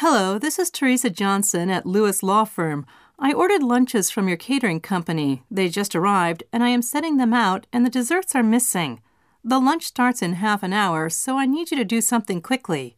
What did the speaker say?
Hello, this is Teresa Johnson at Lewis Law Firm. I ordered lunches from your catering company. They just arrived, and I am setting them out, and the desserts are missing. The lunch starts in half an hour, so I need you to do something quickly.